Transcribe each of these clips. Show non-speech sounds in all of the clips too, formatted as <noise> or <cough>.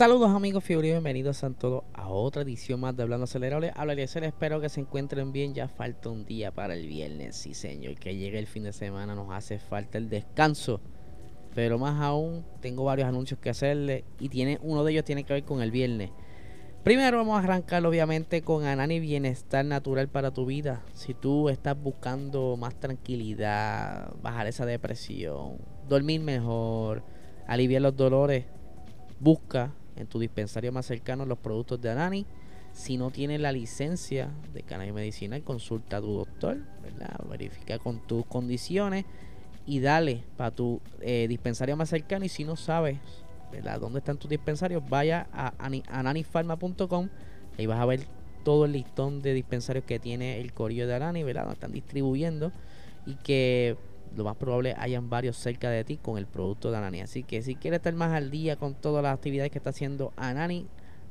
Saludos amigos Fiori, bienvenidos a todos a otra edición más de Hablando Acelerable. Habla ser espero que se encuentren bien. Ya falta un día para el viernes, sí señor. Que llegue el fin de semana, nos hace falta el descanso. Pero más aún, tengo varios anuncios que hacerle y tiene, uno de ellos tiene que ver con el viernes. Primero vamos a arrancar obviamente con Anani Bienestar Natural para tu vida. Si tú estás buscando más tranquilidad, bajar esa depresión, dormir mejor, aliviar los dolores, busca en tu dispensario más cercano los productos de Anani. Si no tienes la licencia de cannabis medicinal, consulta a tu doctor, ¿verdad? verifica con tus condiciones y dale para tu eh, dispensario más cercano. Y si no sabes ¿verdad? dónde están tus dispensarios, vaya a ananifarma.com. Ahí vas a ver todo el listón de dispensarios que tiene el corillo de Anani, ¿verdad? Donde están distribuyendo y que lo más probable hayan varios cerca de ti con el producto de Anani. Así que si quieres estar más al día con todas las actividades que está haciendo Anani,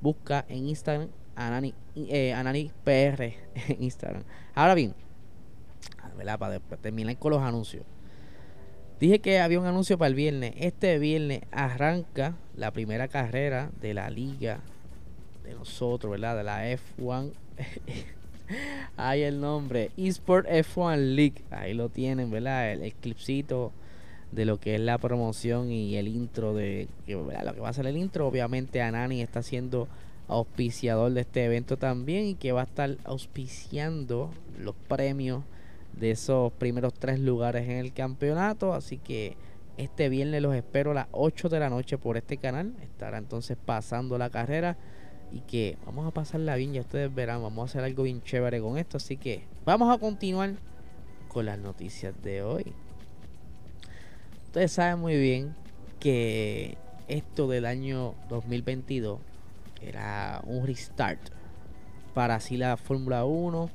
busca en Instagram Anani, eh, Anani PR en Instagram. Ahora bien, para terminar con los anuncios. Dije que había un anuncio para el viernes. Este viernes arranca la primera carrera de la liga de nosotros, ¿verdad? De la F1 <laughs> Ahí el nombre. eSport F1 League. Ahí lo tienen, ¿verdad? El, clipcito de lo que es la promoción y el intro de lo que va a ser el intro. Obviamente Anani está siendo auspiciador de este evento también y que va a estar auspiciando los premios de esos primeros tres lugares en el campeonato. Así que este viernes los espero a las 8 de la noche por este canal. Estará entonces pasando la carrera y que vamos a pasarla bien, ya ustedes verán, vamos a hacer algo bien chévere con esto, así que vamos a continuar con las noticias de hoy. Ustedes saben muy bien que esto del año 2022 era un restart para así la Fórmula 1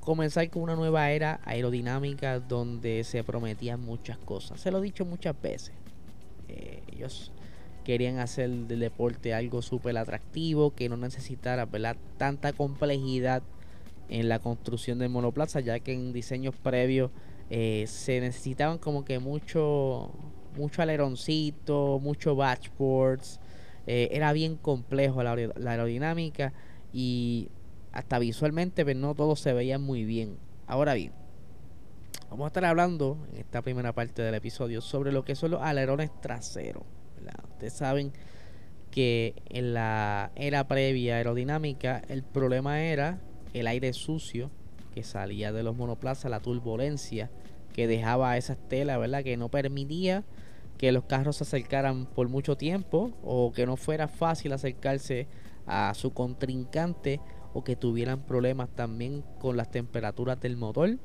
comenzar con una nueva era aerodinámica donde se prometían muchas cosas. Se lo he dicho muchas veces. Eh, ellos querían hacer del deporte algo súper atractivo, que no necesitara tanta complejidad en la construcción del monoplaza, ya que en diseños previos eh, se necesitaban como que mucho, mucho aleroncito, mucho batchboards, eh, era bien complejo la, aerodinámica y hasta visualmente pues, no todo se veía muy bien. Ahora bien, vamos a estar hablando en esta primera parte del episodio sobre lo que son los alerones traseros. Ustedes saben que en la era previa aerodinámica el problema era el aire sucio que salía de los monoplazas, la turbulencia que dejaba esa estela, ¿verdad? Que no permitía que los carros se acercaran por mucho tiempo o que no fuera fácil acercarse a su contrincante o que tuvieran problemas también con las temperaturas del motor,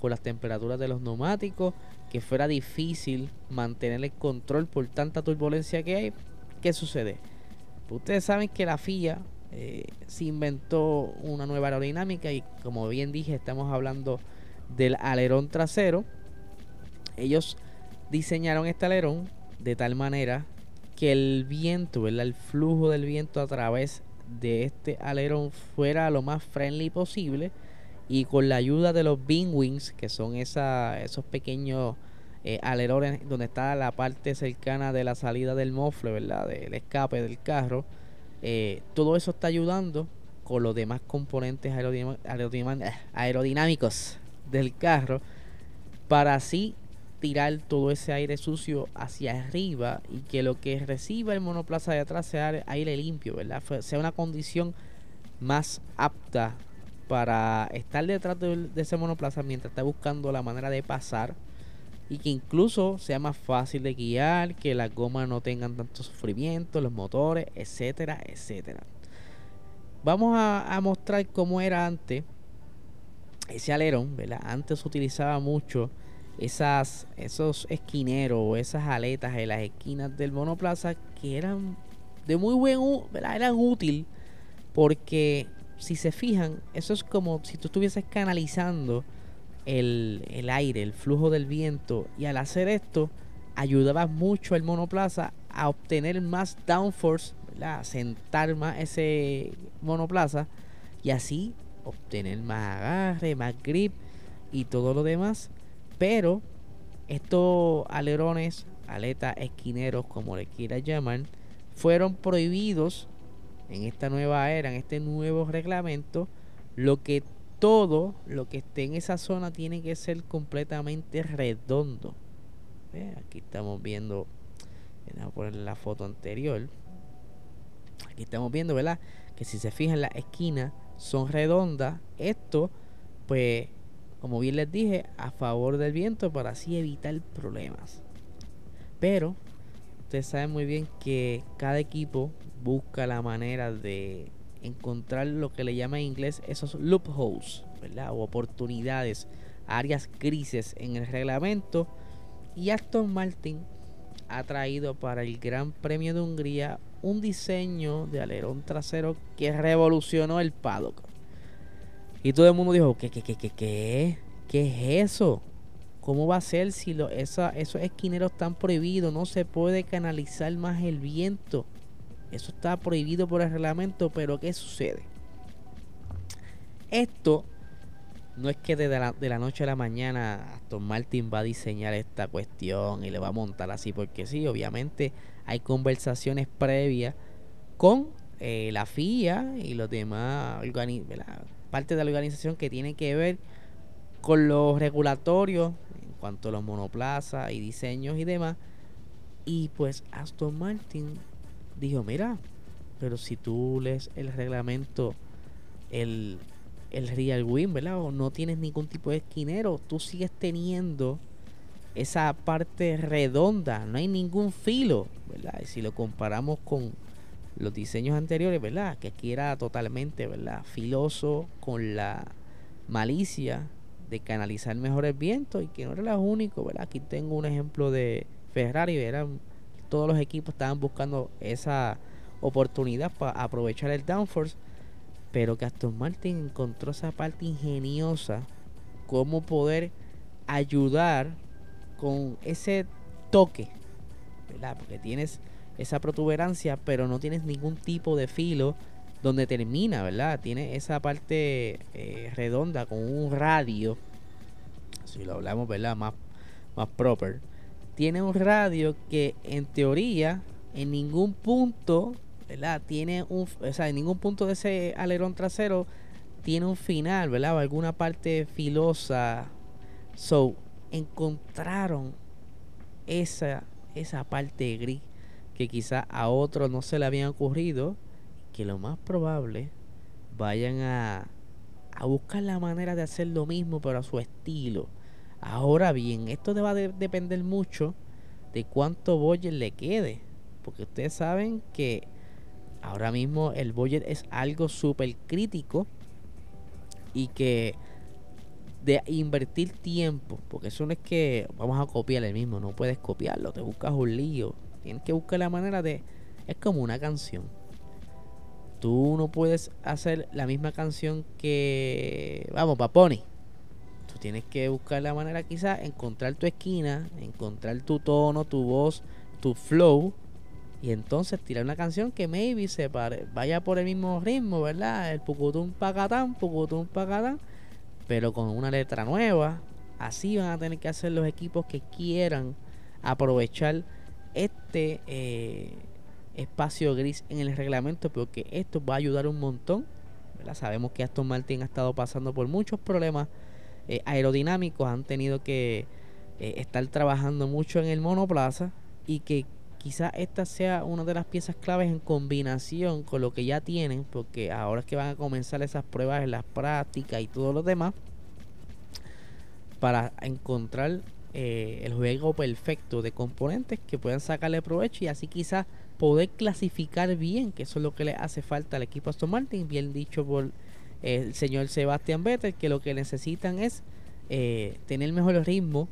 con las temperaturas de los neumáticos que fuera difícil mantener el control por tanta turbulencia que hay, ¿qué sucede? Pues ustedes saben que la FIA eh, se inventó una nueva aerodinámica y como bien dije, estamos hablando del alerón trasero. Ellos diseñaron este alerón de tal manera que el viento, el flujo del viento a través de este alerón fuera lo más friendly posible y con la ayuda de los wings, que son esa, esos pequeños eh, alerones donde está la parte cercana de la salida del mofle, ¿verdad? Del escape del carro. Eh, todo eso está ayudando con los demás componentes aerodinámicos del carro para así tirar todo ese aire sucio hacia arriba y que lo que reciba el monoplaza de atrás sea aire limpio, ¿verdad? Sea una condición más apta para estar detrás de, ese monoplaza mientras está buscando la manera de pasar y que incluso sea más fácil de guiar, que las gomas no tengan tanto sufrimiento, los motores, etcétera, etcétera. Vamos a, mostrar cómo era antes ese alerón, ¿verdad? Antes utilizaba mucho esas, esos esquineros o esas aletas en las esquinas del monoplaza que eran de muy buen, ¿verdad? Eran útil porque si se fijan, eso es como si tú estuvieses canalizando el, el aire, el flujo del viento y al hacer esto ayudaba mucho el monoplaza a obtener más downforce, a sentar más ese monoplaza y así obtener más agarre, más grip y todo lo demás. Pero estos alerones, aletas esquineros, como le quieras llamar, fueron prohibidos en esta nueva era, en este nuevo reglamento, lo que todo lo que esté en esa zona tiene que ser completamente redondo. Aquí estamos viendo, vamos a poner la foto anterior. Aquí estamos viendo, ¿verdad? Que si se fijan las esquinas son redondas. Esto, pues, como bien les dije, a favor del viento para así evitar problemas. Pero ustedes saben muy bien que cada equipo busca la manera de encontrar lo que le llama en inglés esos loopholes, ¿verdad? O oportunidades, áreas grises en el reglamento. Y Aston Martin ha traído para el Gran Premio de Hungría un diseño de alerón trasero que revolucionó el paddock. Y todo el mundo dijo, ¿qué, qué, qué, qué, qué? ¿Qué es eso? ¿Cómo va a ser si lo, esos esquineros están prohibidos? No se puede canalizar más el viento. Eso está prohibido por el reglamento, pero ¿qué sucede? Esto no es que de la, de la, noche a la mañana Aston Martin va a diseñar esta cuestión y le va a montar así, porque sí, obviamente hay conversaciones previas con eh, la FIA y los demás parte de la organización que tiene que ver con los regulatorios en cuanto a los monoplazas y diseños y demás. Y pues Aston Martin dijo, mira, pero si tú lees el reglamento, el, el Real Win, ¿verdad? O no tienes ningún tipo de esquinero, tú sigues teniendo esa parte redonda, no hay ningún filo, ¿verdad? Y si lo comparamos con los diseños anteriores, ¿verdad? Que aquí era totalmente, ¿verdad? Filoso con la malicia de canalizar mejor el viento y que no era lo único, ¿verdad? Aquí tengo un ejemplo de Ferrari, eran todos los equipos estaban buscando esa oportunidad para aprovechar el downforce, pero que Aston Martin encontró esa parte ingeniosa, cómo poder ayudar con ese toque, ¿verdad? Porque tienes esa protuberancia, pero no tienes ningún tipo de filo donde termina, ¿verdad? Tiene esa parte eh, redonda con un radio, si lo hablamos, ¿verdad? Más, más proper tiene un radio que en teoría en ningún punto, ¿verdad? Tiene un, o sea, en ningún punto de ese alerón trasero tiene un final, ¿verdad? O alguna parte filosa. So, encontraron esa, esa parte gris que quizá a otros no se le habían ocurrido, que lo más probable vayan a, a buscar la manera de hacer lo mismo pero a su estilo Ahora bien, esto va a depender mucho de cuánto budget le quede. Porque ustedes saben que ahora mismo el budget es algo súper crítico. Y que de invertir tiempo, porque eso no es que vamos a copiar el mismo, no puedes copiarlo, te buscas un lío. Tienes que buscar la manera de... Es como una canción. Tú no puedes hacer la misma canción que... Vamos, Paponi tienes que buscar la manera quizás, encontrar tu esquina, encontrar tu tono, tu voz, tu flow. Y entonces tirar una canción que maybe se vaya por el mismo ritmo, ¿verdad? El pucutum pacatán, pucutum pacatán, pero con una letra nueva. Así van a tener que hacer los equipos que quieran aprovechar este eh, espacio gris en el reglamento, porque esto va a ayudar un montón. ¿verdad? Sabemos que Aston Martin ha estado pasando por muchos problemas eh, aerodinámicos han tenido que eh, estar trabajando mucho en el monoplaza y que quizás esta sea una de las piezas claves en combinación con lo que ya tienen, porque ahora es que van a comenzar esas pruebas en las prácticas y todo lo demás, para encontrar eh, el juego perfecto de componentes que puedan sacarle provecho y así quizás poder clasificar bien, que eso es lo que le hace falta al equipo Aston Martin, bien dicho por el señor Sebastián Vettel, que lo que necesitan es eh, tener mejor ritmo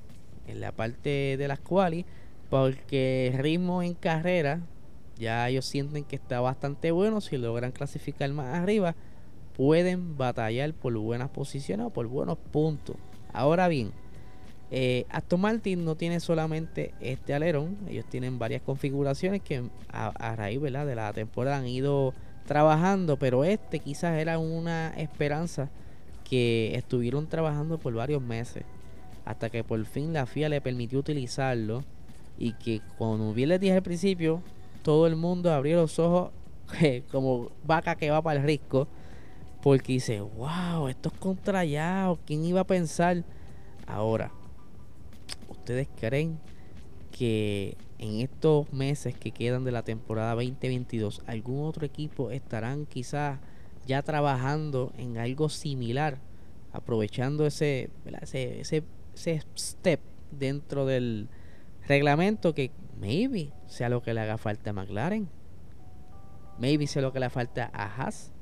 en la parte de las quali, porque el ritmo en carrera Ya ellos sienten que está bastante bueno. Si logran clasificar más arriba, pueden batallar por buenas posiciones o por buenos puntos. Ahora bien, eh, Aston Martin no tiene solamente este alerón, ellos tienen varias configuraciones que a, raíz de la temporada han ido trabajando, pero este quizás era una esperanza que estuvieron trabajando por varios meses, hasta que por fin la FIA le permitió utilizarlo y que como bien les dije al principio, todo el mundo abrió los ojos <laughs> como vaca que va para el risco porque dice, wow, esto es contrallado. ¿Quién iba a pensar? Ahora, ¿ustedes creen que en estos meses que quedan de la temporada 2022, algún otro equipo estarán quizás ya trabajando en algo similar, aprovechando ese, ese, ese, ese step dentro del reglamento que maybe sea lo que le haga falta a McLaren, maybe sea lo que le haga falta a Haas.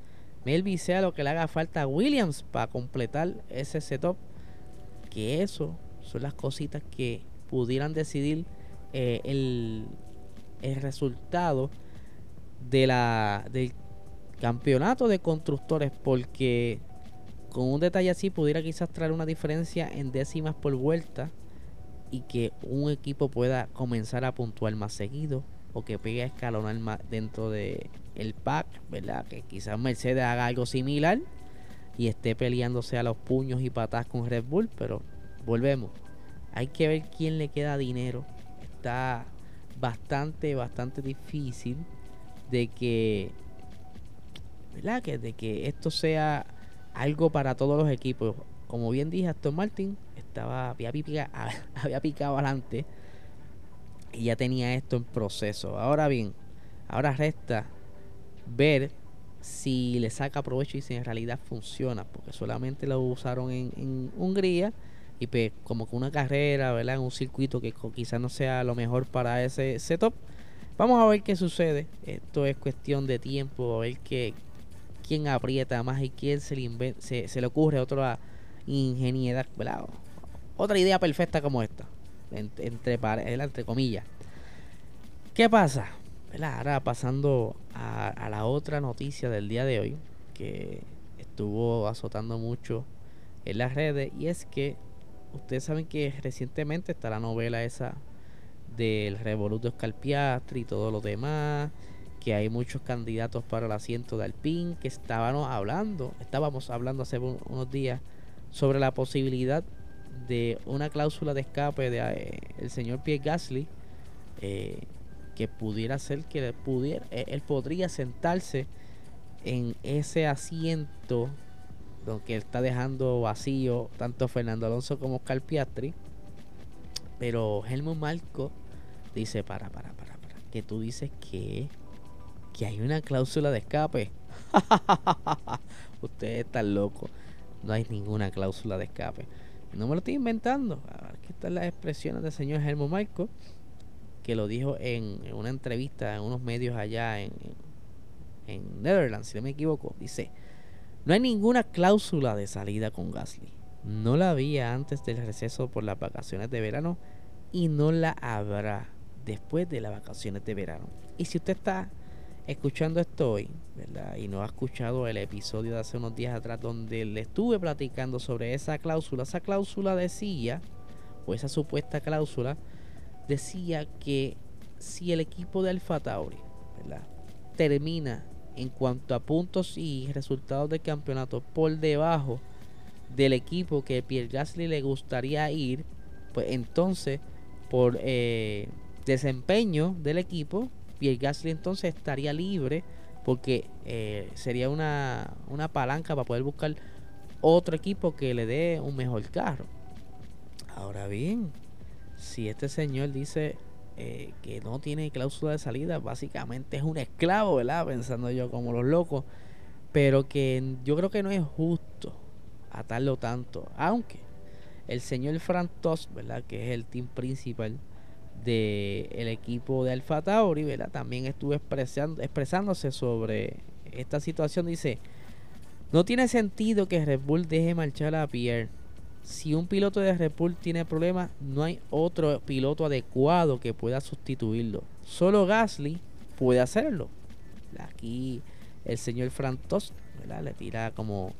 Melvin sea lo que le haga falta a Williams para completar ese setup. Que eso son las cositas que pudieran decidir eh, el, el, resultado de la, del campeonato de constructores. Porque con un detalle así pudiera quizás traer una diferencia en décimas por vuelta y que un equipo pueda comenzar a puntuar más seguido o que pegue a escalonar más dentro de el pack, ¿verdad? Que quizás Mercedes haga algo similar y esté peleándose a los puños y patas con Red Bull, pero volvemos. Hay que ver quién le queda dinero. Está bastante, bastante difícil de que, ¿verdad? Que de que esto sea algo para todos los equipos. Como bien dije, Aston Martin estaba había picado, <laughs> había picado adelante y ya tenía esto en proceso. Ahora bien, ahora resta ver si le saca provecho y si en realidad funciona, porque solamente lo usaron en, Hungría y pues como que una carrera, ¿verdad? En un circuito que quizás no sea lo mejor para ese setup. Vamos a ver qué sucede. Esto es cuestión de tiempo, a ver qué, quién aprieta más y quién se le, se, le ocurre otra ingeniería, ¿verdad? Otra idea perfecta como esta, entre, entre comillas. ¿Qué pasa? Ahora pasando a, la otra noticia del día de hoy, que estuvo azotando mucho en las redes, y es que ustedes saben que recientemente está la novela esa del Revoluto Scalpiastri y todo lo demás, que hay muchos candidatos para el asiento de Alpine, que estábamos hablando, estábamos hablando hace unos días sobre la posibilidad de una cláusula de escape de eh, el señor Pierre Gasly eh, que pudiera ser que pudiera, eh, él podría sentarse en ese asiento que está dejando vacío tanto Fernando Alonso como Oscar Piastri. Pero Helmut Marco dice, para, para, para, para, que tú dices que, que hay una cláusula de escape. <laughs> Ustedes están locos. No hay ninguna cláusula de escape. No me lo estoy inventando. Aquí están las expresiones del señor Helmut Marco que lo dijo en, una entrevista en unos medios allá en, en Netherlands, si no me equivoco. Dice, no hay ninguna cláusula de salida con Gasly. No la había antes del receso por las vacaciones de verano y no la habrá después de las vacaciones de verano. Y si usted está escuchando esto hoy, ¿verdad? Y no ha escuchado el episodio de hace unos días atrás donde le estuve platicando sobre esa cláusula, esa cláusula decía, o esa supuesta cláusula, decía que si el equipo de Alfa Tauri termina en cuanto a puntos y resultados del campeonato por debajo del equipo que Pierre Gasly le gustaría ir, pues entonces por eh, desempeño del equipo, Pierre Gasly entonces estaría libre porque eh, sería una, una palanca para poder buscar otro equipo que le dé un mejor carro. Ahora bien, si este señor dice eh, que no tiene cláusula de salida, básicamente es un esclavo, ¿verdad? Pensando yo como los locos. Pero que yo creo que no es justo atarlo tanto. Aunque el señor Frank Toss, ¿verdad? Que es el team principal del el equipo de Alfa ¿verdad? También estuvo expresando, expresándose sobre esta situación. Dice, no tiene sentido que Red Bull deje marchar a Pierre si un piloto de Red Bull tiene problemas, no hay otro piloto adecuado que pueda sustituirlo. Solo Gasly puede hacerlo. Aquí el señor Frantos le tira como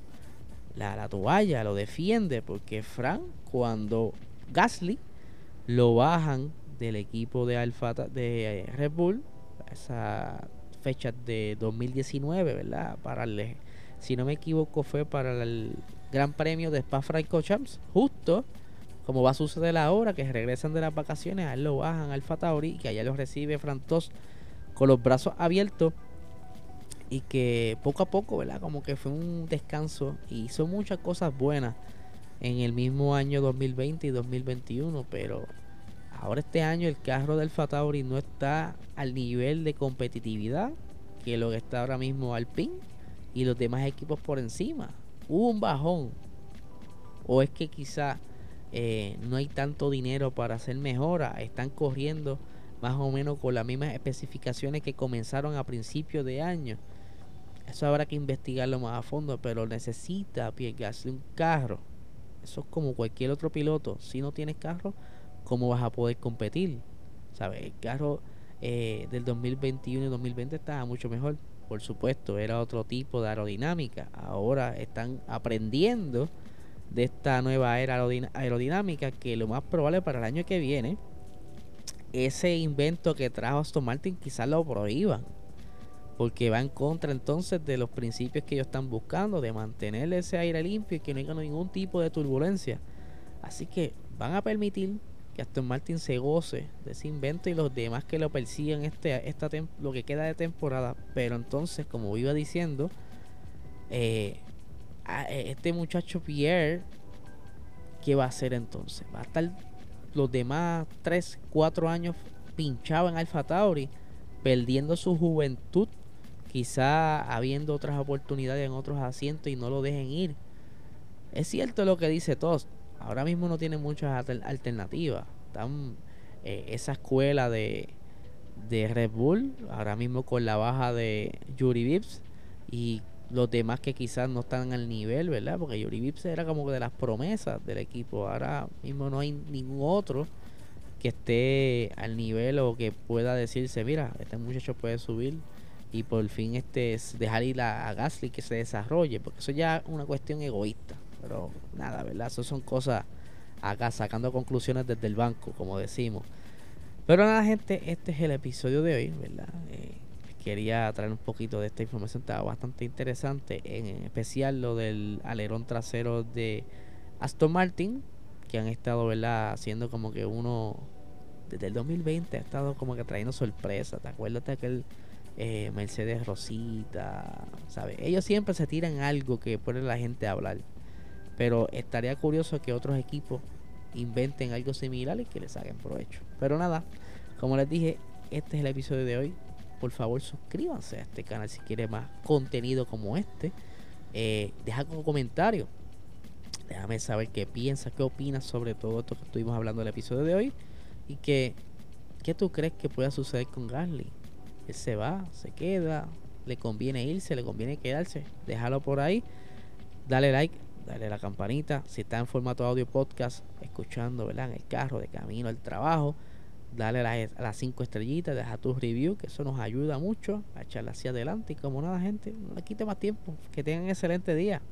la, la, toalla, lo defiende, porque Fran, cuando Gasly lo bajan del equipo de Alfa de Red Bull, esa fecha de 2019, ¿verdad? Para si no me equivoco, fue para el Gran Premio de Spa Francorchamps, justo como va a suceder ahora, que regresan de las vacaciones, a él lo bajan Alfa Tauri y que allá lo recibe Frantos con los brazos abiertos y que poco a poco, ¿verdad? Como que fue un descanso y hizo muchas cosas buenas en el mismo año 2020 y 2021, pero ahora este año el carro del Fatauri no está al nivel de competitividad que lo que está ahora mismo Alpine y los demás equipos por encima. Hubo un bajón. O es que quizá eh, no hay tanto dinero para hacer mejora. Están corriendo más o menos con las mismas especificaciones que comenzaron a principios de año. Eso habrá que investigarlo más a fondo, pero necesita Pierre un carro. Eso es como cualquier otro piloto. Si no tienes carro, ¿cómo vas a poder competir? ¿Sabes? El carro eh, del 2021 y 2020 estaba mucho mejor. Por supuesto, era otro tipo de aerodinámica. Ahora están aprendiendo de esta nueva era aerodinámica que lo más probable para el año que viene, ese invento que trajo Aston Martin quizás lo prohíban porque va en contra entonces de los principios que ellos están buscando, de mantener ese aire limpio y que no haya ningún tipo de turbulencia. Así que van a permitir que Aston Martin se goce de ese invento y los demás que lo persigan este, esta lo que queda de temporada. Pero entonces, como iba diciendo, eh, e, este muchacho Pierre, ¿qué va a hacer entonces? Va a estar los demás 3, 4 años pinchado en Alfa Tauri, perdiendo su juventud quizá habiendo otras oportunidades en otros asientos y no lo dejen ir. Es cierto lo que dice Tost, ahora mismo no tiene muchas alternativas. Eh, esa escuela de, de Red Bull, ahora mismo con la baja de Yuri Vips y los demás que quizás no están al nivel, ¿verdad? Porque Yuri Vips era como de las promesas del equipo. Ahora mismo no hay ningún otro que esté al nivel o que pueda decirse, mira, este muchacho puede subir y por fin este dejar ir a, Gasly que se desarrolle, porque eso ya es una cuestión egoísta. Pero nada, ¿verdad? Eso son cosas acá sacando conclusiones desde el banco, como decimos. Pero nada, gente, este es el episodio de hoy, ¿verdad? Eh, quería traer un poquito de esta información, estaba bastante interesante, en especial lo del alerón trasero de Aston Martin, que han estado, ¿verdad? Haciendo como que uno, desde el 2020 ha estado como que trayendo sorpresas. ¿Te acuerdas de aquel eh, Mercedes Rosita, ¿sabes? Ellos siempre se tiran algo que pone a la gente a hablar. Pero estaría curioso que otros equipos inventen algo similar y que les hagan provecho. Pero nada, como les dije, este es el episodio de hoy. Por favor, suscríbanse a este canal si quieren más contenido como este. Eh, deja un comentario. Déjame saber qué piensas, qué opinas sobre todo esto que estuvimos hablando en el episodio de hoy. Y que, ¿qué tú crees que pueda suceder con Gasly? Él se va, se queda, le conviene irse, le conviene quedarse, déjalo por ahí, dale like, dale la campanita, si está en formato audio podcast, escuchando, ¿verdad? En el carro, de camino al trabajo, dale a las cinco estrellitas, deja tu review, que eso nos ayuda mucho a echarla hacia adelante y como nada gente, no le quite más tiempo, que tengan excelente día.